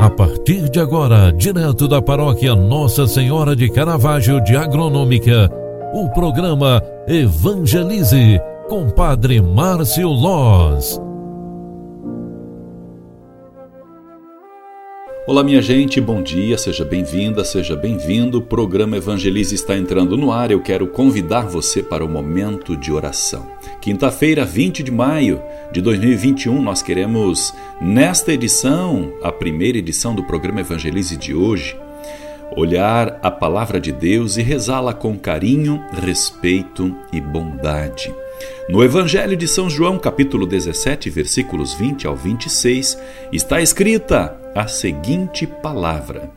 A partir de agora, direto da paróquia Nossa Senhora de Caravaggio de Agronômica, o programa Evangelize com Padre Márcio Loz. Olá, minha gente, bom dia, seja bem-vinda, seja bem-vindo. O programa Evangelize está entrando no ar. Eu quero convidar você para o momento de oração. Quinta-feira, 20 de maio de 2021, nós queremos, nesta edição, a primeira edição do programa Evangelize de hoje, olhar a palavra de Deus e rezá-la com carinho, respeito e bondade. No Evangelho de São João, capítulo 17, versículos 20 ao 26, está escrita a seguinte palavra: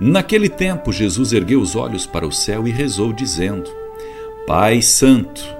Naquele tempo, Jesus ergueu os olhos para o céu e rezou, dizendo: Pai Santo,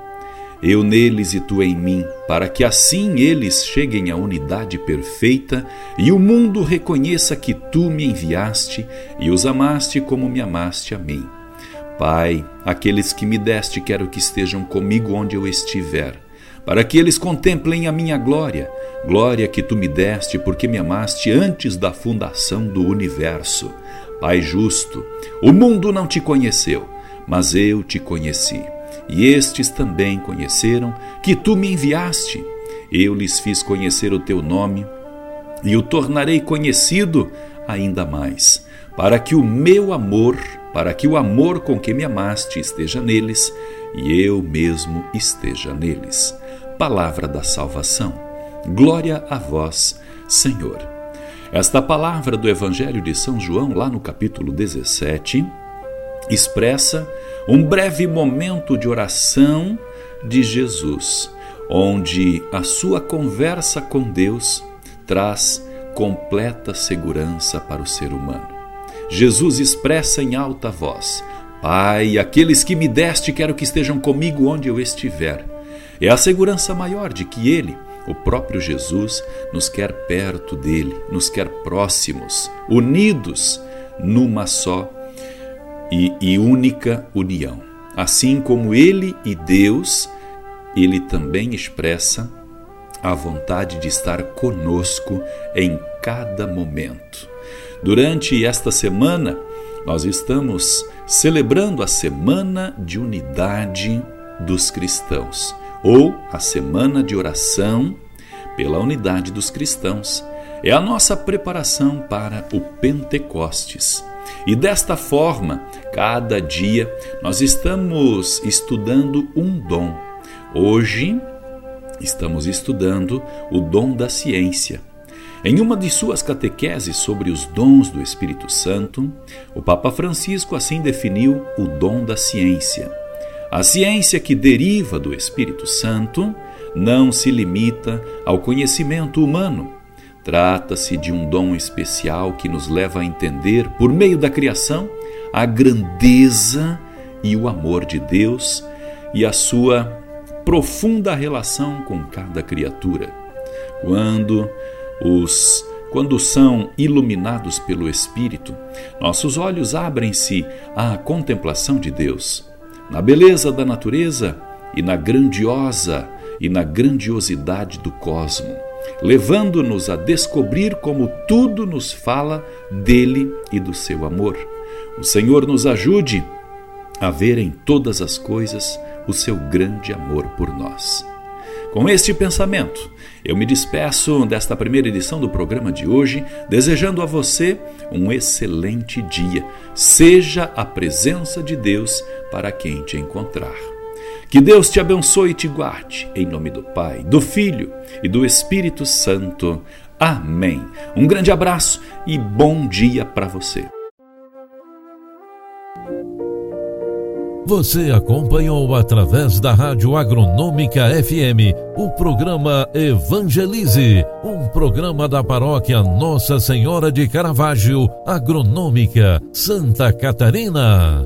Eu neles e tu em mim, para que assim eles cheguem à unidade perfeita e o mundo reconheça que tu me enviaste e os amaste como me amaste a mim. Pai, aqueles que me deste quero que estejam comigo onde eu estiver, para que eles contemplem a minha glória Glória que tu me deste, porque me amaste antes da fundação do universo. Pai justo, o mundo não te conheceu, mas eu te conheci. E estes também conheceram que tu me enviaste. Eu lhes fiz conhecer o teu nome e o tornarei conhecido ainda mais, para que o meu amor, para que o amor com que me amaste esteja neles e eu mesmo esteja neles. Palavra da salvação. Glória a vós, Senhor. Esta palavra do Evangelho de São João, lá no capítulo 17, expressa um breve momento de oração de Jesus, onde a sua conversa com Deus traz completa segurança para o ser humano. Jesus expressa em alta voz: Pai, aqueles que me deste, quero que estejam comigo onde eu estiver. É a segurança maior de que Ele, o próprio Jesus nos quer perto dele, nos quer próximos, unidos numa só e, e única união. Assim como ele e Deus, ele também expressa a vontade de estar conosco em cada momento. Durante esta semana, nós estamos celebrando a Semana de Unidade dos Cristãos ou a Semana de Oração pela Unidade dos Cristãos. É a nossa preparação para o Pentecostes. E desta forma, cada dia nós estamos estudando um dom. Hoje estamos estudando o dom da ciência. Em uma de suas catequeses sobre os dons do Espírito Santo, o Papa Francisco assim definiu o dom da ciência. A ciência que deriva do Espírito Santo não se limita ao conhecimento humano. Trata-se de um dom especial que nos leva a entender, por meio da criação, a grandeza e o amor de Deus e a sua profunda relação com cada criatura. Quando os quando são iluminados pelo Espírito, nossos olhos abrem-se à contemplação de Deus na beleza da natureza e na grandiosa e na grandiosidade do cosmo, levando-nos a descobrir como tudo nos fala dele e do seu amor. O Senhor nos ajude a ver em todas as coisas o seu grande amor por nós. Com este pensamento, eu me despeço desta primeira edição do programa de hoje, desejando a você um excelente dia. Seja a presença de Deus para quem te encontrar. Que Deus te abençoe e te guarde, em nome do Pai, do Filho e do Espírito Santo. Amém. Um grande abraço e bom dia para você. Você acompanhou através da Rádio Agronômica FM o programa Evangelize, um programa da paróquia Nossa Senhora de Caravaggio, Agronômica, Santa Catarina.